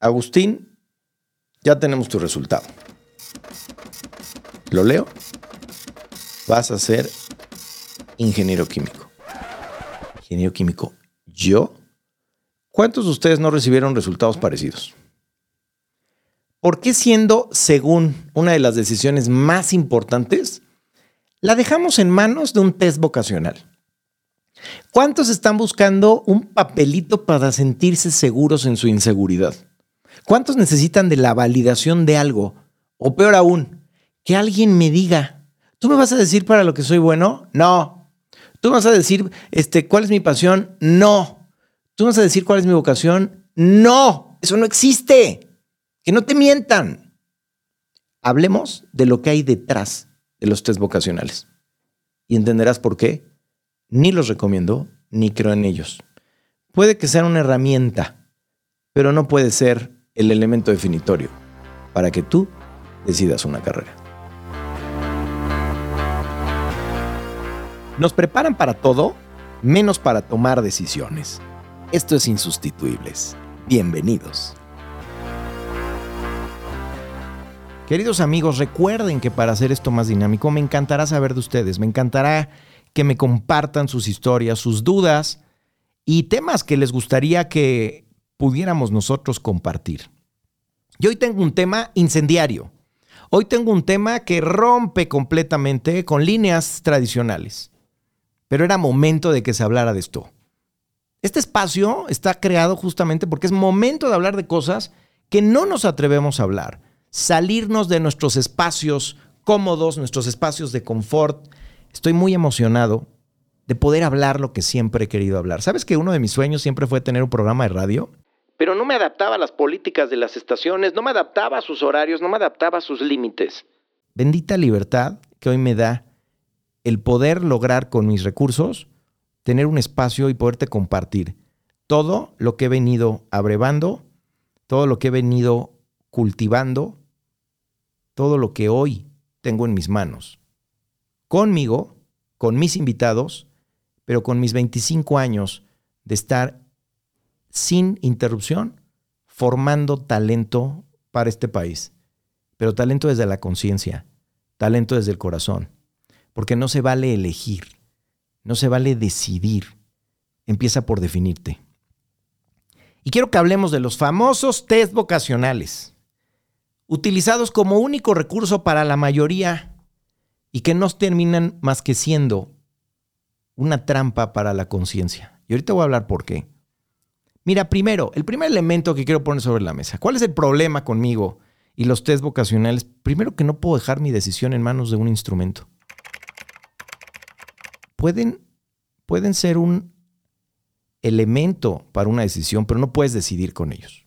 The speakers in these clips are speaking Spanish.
Agustín, ya tenemos tu resultado. ¿Lo leo? Vas a ser ingeniero químico. Ingeniero químico. ¿Yo? ¿Cuántos de ustedes no recibieron resultados parecidos? ¿Por qué siendo, según una de las decisiones más importantes, la dejamos en manos de un test vocacional? ¿Cuántos están buscando un papelito para sentirse seguros en su inseguridad? ¿Cuántos necesitan de la validación de algo? O peor aún, que alguien me diga, ¿tú me vas a decir para lo que soy bueno? No. ¿Tú me vas a decir este, cuál es mi pasión? No. ¿Tú me vas a decir cuál es mi vocación? No. Eso no existe. Que no te mientan. Hablemos de lo que hay detrás de los test vocacionales. Y entenderás por qué ni los recomiendo ni creo en ellos. Puede que sean una herramienta, pero no puede ser el elemento definitorio para que tú decidas una carrera. Nos preparan para todo, menos para tomar decisiones. Esto es Insustituibles. Bienvenidos. Queridos amigos, recuerden que para hacer esto más dinámico me encantará saber de ustedes, me encantará que me compartan sus historias, sus dudas y temas que les gustaría que pudiéramos nosotros compartir. Y hoy tengo un tema incendiario. Hoy tengo un tema que rompe completamente con líneas tradicionales. Pero era momento de que se hablara de esto. Este espacio está creado justamente porque es momento de hablar de cosas que no nos atrevemos a hablar. Salirnos de nuestros espacios cómodos, nuestros espacios de confort, Estoy muy emocionado de poder hablar lo que siempre he querido hablar. ¿Sabes que uno de mis sueños siempre fue tener un programa de radio? Pero no me adaptaba a las políticas de las estaciones, no me adaptaba a sus horarios, no me adaptaba a sus límites. Bendita libertad que hoy me da el poder lograr con mis recursos tener un espacio y poderte compartir todo lo que he venido abrevando, todo lo que he venido cultivando, todo lo que hoy tengo en mis manos conmigo, con mis invitados, pero con mis 25 años de estar sin interrupción formando talento para este país. Pero talento desde la conciencia, talento desde el corazón, porque no se vale elegir, no se vale decidir, empieza por definirte. Y quiero que hablemos de los famosos test vocacionales, utilizados como único recurso para la mayoría y que no terminan más que siendo una trampa para la conciencia. Y ahorita voy a hablar por qué. Mira, primero, el primer elemento que quiero poner sobre la mesa. ¿Cuál es el problema conmigo y los test vocacionales? Primero que no puedo dejar mi decisión en manos de un instrumento. Pueden, pueden ser un elemento para una decisión, pero no puedes decidir con ellos.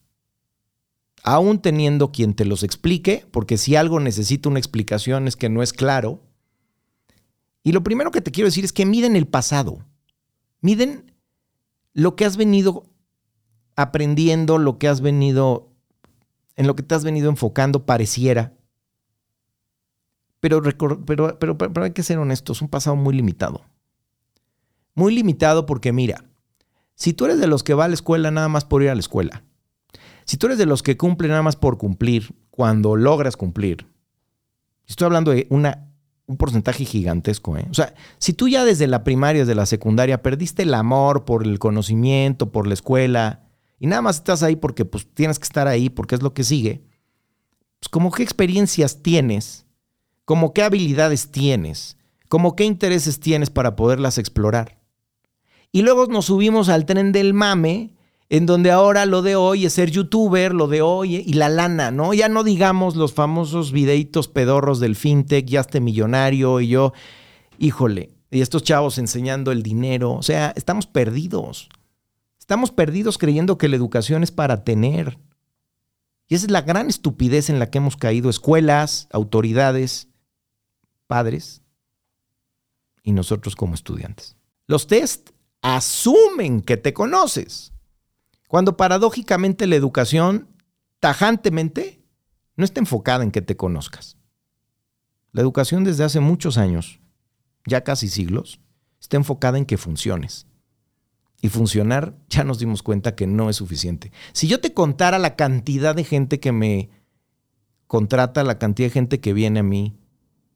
Aún teniendo quien te los explique, porque si algo necesita una explicación es que no es claro, y lo primero que te quiero decir es que miden el pasado. Miden lo que has venido aprendiendo, lo que has venido, en lo que te has venido enfocando, pareciera. Pero, pero, pero, pero hay que ser honestos, un pasado muy limitado. Muy limitado porque mira, si tú eres de los que va a la escuela nada más por ir a la escuela, si tú eres de los que cumple nada más por cumplir, cuando logras cumplir, estoy hablando de una un porcentaje gigantesco. ¿eh? O sea, si tú ya desde la primaria, desde la secundaria, perdiste el amor por el conocimiento, por la escuela, y nada más estás ahí porque pues, tienes que estar ahí, porque es lo que sigue, pues como qué experiencias tienes, como qué habilidades tienes, como qué intereses tienes para poderlas explorar. Y luego nos subimos al tren del mame en donde ahora lo de hoy es ser youtuber, lo de hoy y la lana, ¿no? Ya no digamos los famosos videitos pedorros del fintech, ya esté millonario y yo, híjole, y estos chavos enseñando el dinero, o sea, estamos perdidos. Estamos perdidos creyendo que la educación es para tener. Y esa es la gran estupidez en la que hemos caído escuelas, autoridades, padres y nosotros como estudiantes. Los test asumen que te conoces. Cuando paradójicamente la educación, tajantemente, no está enfocada en que te conozcas. La educación desde hace muchos años, ya casi siglos, está enfocada en que funciones. Y funcionar, ya nos dimos cuenta que no es suficiente. Si yo te contara la cantidad de gente que me contrata, la cantidad de gente que viene a mí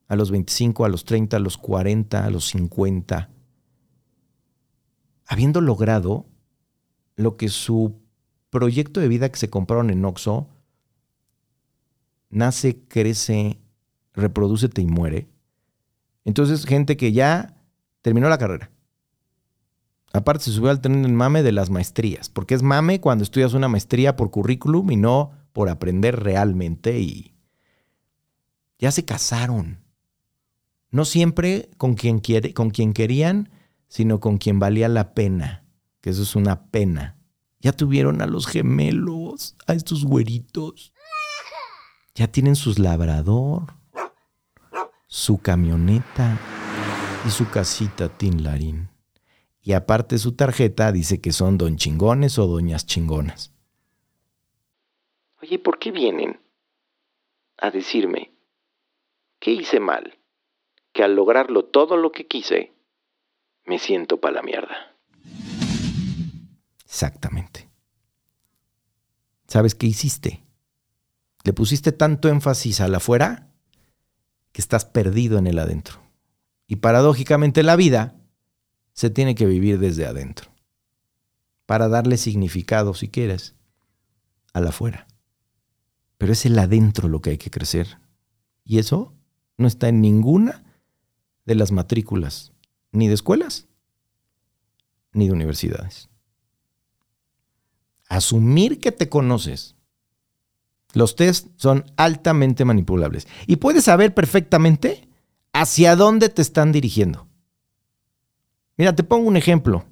a los 25, a los 30, a los 40, a los 50, habiendo logrado lo que su proyecto de vida que se compraron en Oxo nace, crece, reproducete y muere. Entonces, gente que ya terminó la carrera. Aparte, se subió al tren del mame de las maestrías, porque es mame cuando estudias una maestría por currículum y no por aprender realmente. Y ya se casaron. No siempre con quien, quiere, con quien querían, sino con quien valía la pena, que eso es una pena. Ya tuvieron a los gemelos, a estos güeritos. Ya tienen sus labrador, su camioneta y su casita Tinlarín. Y aparte su tarjeta dice que son don chingones o doñas chingonas. Oye, ¿por qué vienen a decirme qué hice mal? Que al lograrlo todo lo que quise, me siento para la mierda. Exactamente. ¿Sabes qué hiciste? Le pusiste tanto énfasis al afuera que estás perdido en el adentro. Y paradójicamente la vida se tiene que vivir desde adentro. Para darle significado, si quieres, al afuera. Pero es el adentro lo que hay que crecer. Y eso no está en ninguna de las matrículas, ni de escuelas, ni de universidades. Asumir que te conoces. Los test son altamente manipulables. Y puedes saber perfectamente hacia dónde te están dirigiendo. Mira, te pongo un ejemplo.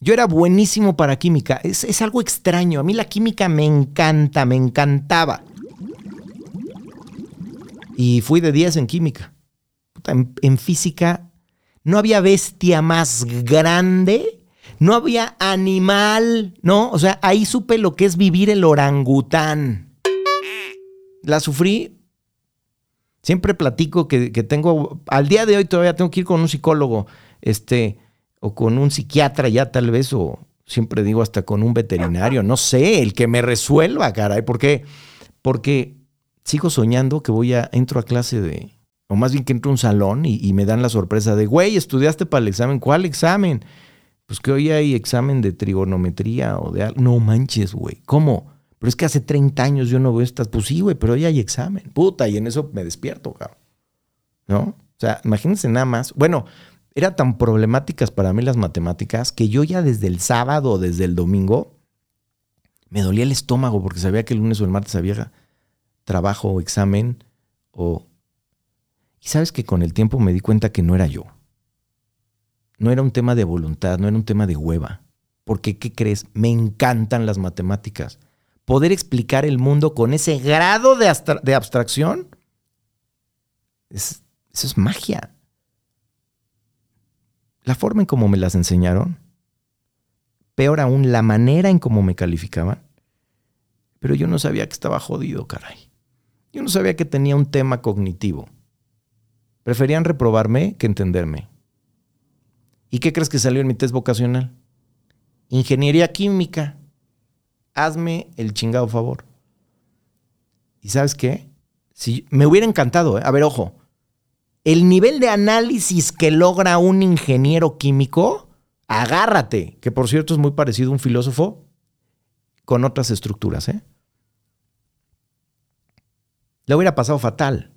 Yo era buenísimo para química. Es, algo extraño. A mí la química me encanta, me encantaba. Y fui de 10 en química. en física no había bestia más grande no había animal, ¿no? O sea, ahí supe lo que es vivir el orangután. La sufrí. Siempre platico que, tengo, al día de hoy todavía tengo que ir con un psicólogo, este, o con un psiquiatra ya tal vez, o siempre digo hasta con un veterinario, no sé, el que me resuelva, caray, ¿por qué? Porque sigo soñando que voy a, entro a clase de, o más bien que entro a un salón y, y me dan la sorpresa de, güey, estudiaste para el examen, ¿cuál examen? Pues que hoy hay examen de trigonometría o de algo. No manches, güey. ¿Cómo? Pero es que hace 30 años yo no veo estas. Pues sí, güey, pero hoy hay examen. Puta, y en eso me despierto, cabrón. ¿No? O sea, imagínense nada más. Bueno, eran tan problemáticas para mí las matemáticas que yo ya desde el sábado desde el domingo me dolía el estómago porque sabía que el lunes o el martes había trabajo o examen o... Y sabes que con el tiempo me di cuenta que no era yo no era un tema de voluntad, no era un tema de hueva. Porque, ¿qué crees? Me encantan las matemáticas. Poder explicar el mundo con ese grado de, abstracción, eso es magia. La forma en cómo me las enseñaron, peor aún, la manera en cómo me calificaban. Pero yo no sabía que estaba jodido, caray. Yo no sabía que tenía un tema cognitivo. Preferían reprobarme que entenderme. ¿Y qué crees que salió en mi test vocacional? Ingeniería química. Hazme el chingado favor. ¿Y sabes qué? Si me hubiera encantado, ¿eh? a ver, ojo. El nivel de análisis que logra un ingeniero químico, agárrate, que por cierto es muy parecido a un filósofo con otras estructuras, ¿eh? Le hubiera pasado fatal.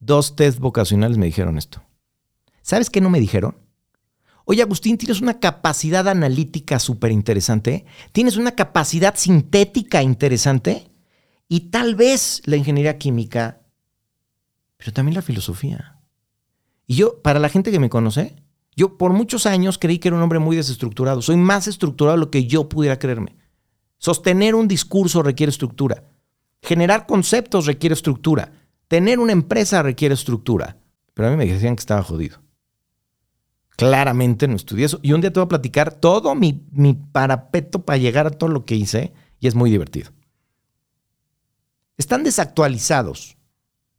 Dos test vocacionales me dijeron esto. ¿Sabes qué no me dijeron? Oye, Agustín, tienes una capacidad analítica súper interesante, tienes una capacidad sintética interesante y tal vez la ingeniería química, pero también la filosofía. Y yo, para la gente que me conoce, yo por muchos años creí que era un hombre muy desestructurado. Soy más estructurado de lo que yo pudiera creerme. Sostener un discurso requiere estructura. Generar conceptos requiere estructura. Tener una empresa requiere estructura. Pero a mí me decían que estaba jodido. Claramente no estudié eso. Y un día te voy a platicar todo mi, mi parapeto para llegar a todo lo que hice y es muy divertido. Están desactualizados.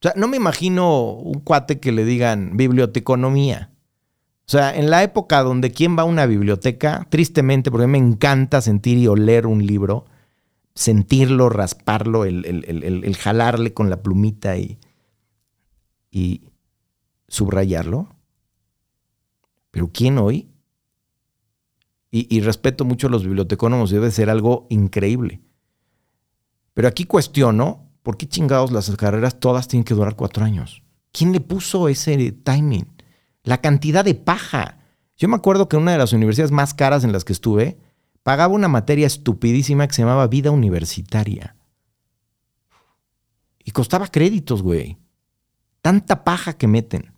O sea, no me imagino un cuate que le digan biblioteconomía. O sea, en la época donde quién va a una biblioteca, tristemente, porque me encanta sentir y oler un libro, sentirlo, rasparlo, el, jalarle con la plumita y, y subrayarlo. Pero ¿quién hoy? Y, y respeto mucho a los bibliotecónomos, debe ser algo increíble. Pero aquí cuestiono, ¿por qué chingados las carreras todas tienen que durar cuatro años? ¿Quién le puso ese timing? La cantidad de paja. Yo me acuerdo que en una de las universidades más caras en las que estuve, pagaba una materia estupidísima que se llamaba vida universitaria. Y costaba créditos, güey. Tanta paja que meten.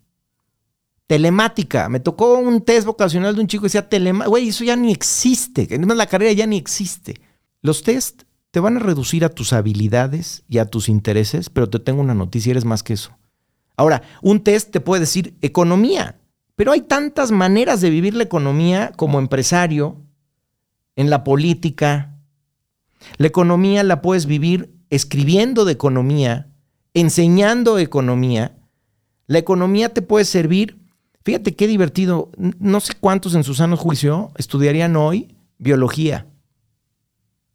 Telemática. Me tocó un test vocacional de un chico que decía telemática. Güey, eso ya ni existe. La carrera ya ni existe. Los test te van a reducir a tus habilidades y a tus intereses, pero te tengo una noticia, eres más que eso. Ahora, un test te puede decir economía, pero hay tantas maneras de vivir la economía como empresario, en la política. La economía la puedes vivir escribiendo de economía, enseñando economía. La economía te puede servir, fíjate qué divertido, no sé cuántos en su sano juicio estudiarían hoy biología.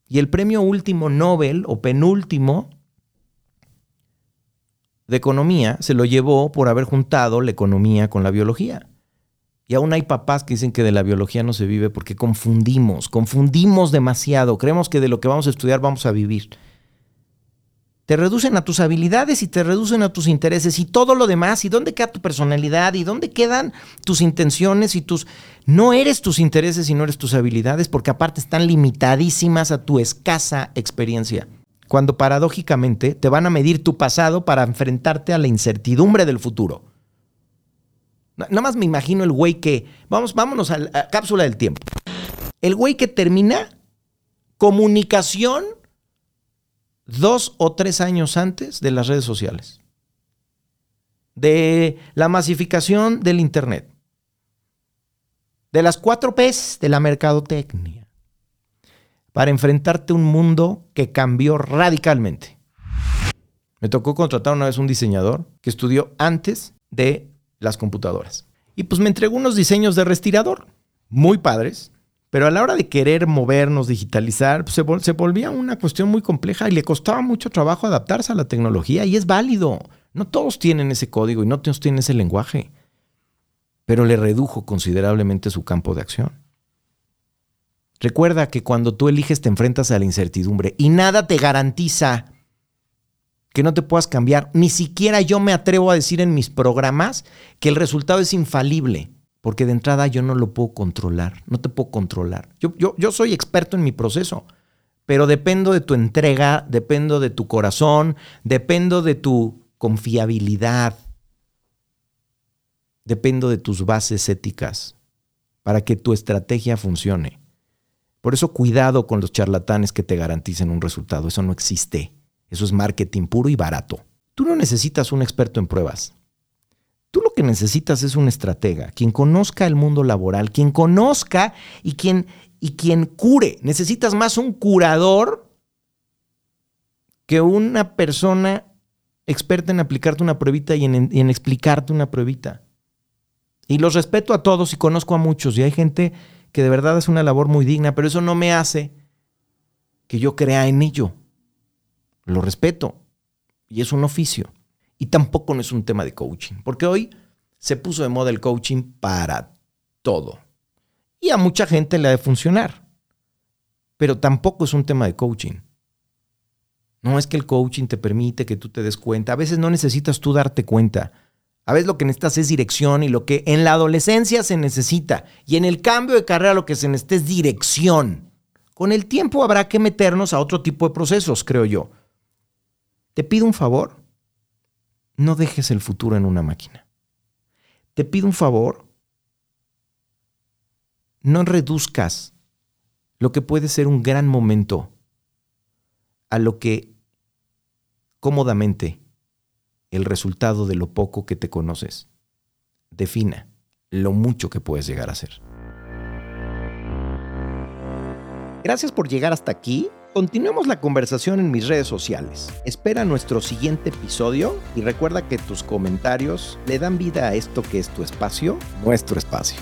Y el premio último Nobel o penúltimo de economía se lo llevó por haber juntado la economía con la biología. Y aún hay papás que dicen que de la biología no se vive porque confundimos, confundimos demasiado, creemos que de lo que vamos a estudiar vamos a vivir. Te reducen a tus habilidades y te reducen a tus intereses y todo lo demás. ¿Y dónde queda tu personalidad? ¿Y dónde quedan tus intenciones y tus... No eres tus intereses y no eres tus habilidades porque aparte están limitadísimas a tu escasa experiencia. Cuando paradójicamente te van a medir tu pasado para enfrentarte a la incertidumbre del futuro. Nada más me imagino el güey que... Vamos, vámonos a la cápsula del tiempo. El güey que termina comunicación dos o tres años antes de las redes sociales, de la masificación del Internet, de las cuatro P's de la mercadotecnia, para enfrentarte a un mundo que cambió radicalmente. Me tocó contratar una vez un diseñador que estudió antes de las computadoras. Y pues me entregó unos diseños de respirador, muy padres, pero a la hora de querer movernos, digitalizar, pues, se, volvía una cuestión muy compleja y le costaba mucho trabajo adaptarse a la tecnología y es válido. No todos tienen ese código y no todos tienen ese lenguaje, pero le redujo considerablemente su campo de acción. Recuerda que cuando tú eliges te enfrentas a la incertidumbre y nada te garantiza que no te puedas cambiar. Ni siquiera yo me atrevo a decir en mis programas que el resultado es infalible porque de entrada yo no lo puedo controlar, no te puedo controlar. Yo, soy experto en mi proceso, pero dependo de tu entrega, dependo de tu corazón, dependo de tu confiabilidad, dependo de tus bases éticas para que tu estrategia funcione. Por eso cuidado con los charlatanes que te garanticen un resultado, eso no existe. Eso es marketing puro y barato. Tú no necesitas un experto en pruebas. Necesitas es un estratega, quien conozca el mundo laboral, quien conozca y quien, y quien cure. Necesitas más un curador que una persona experta en aplicarte una pruebita y en, y en explicarte una pruebita. Y los respeto a todos y conozco a muchos y hay gente que de verdad es una labor muy digna, pero eso no me hace que yo crea en ello. Lo respeto y es un oficio. Y tampoco no es un tema de coaching, porque hoy se puso de moda el coaching para todo. Y a mucha gente le ha de funcionar. Pero tampoco es un tema de coaching. No es que el coaching te permite que tú te des cuenta. A veces no necesitas tú darte cuenta. A veces lo que necesitas es dirección y lo que en la adolescencia se necesita. Y en el cambio de carrera lo que se necesita es dirección. Con el tiempo habrá que meternos a otro tipo de procesos, creo yo. Te pido un favor no dejes el futuro en una máquina. Te pido un favor, no reduzcas lo que puede ser un gran momento a lo que cómodamente el resultado de lo poco que te conoces. Defina lo mucho que puedes llegar a ser. Gracias por llegar hasta aquí Continuemos la conversación en mis redes sociales. Espera nuestro siguiente episodio y recuerda que tus comentarios le dan vida a esto que es tu espacio, nuestro espacio.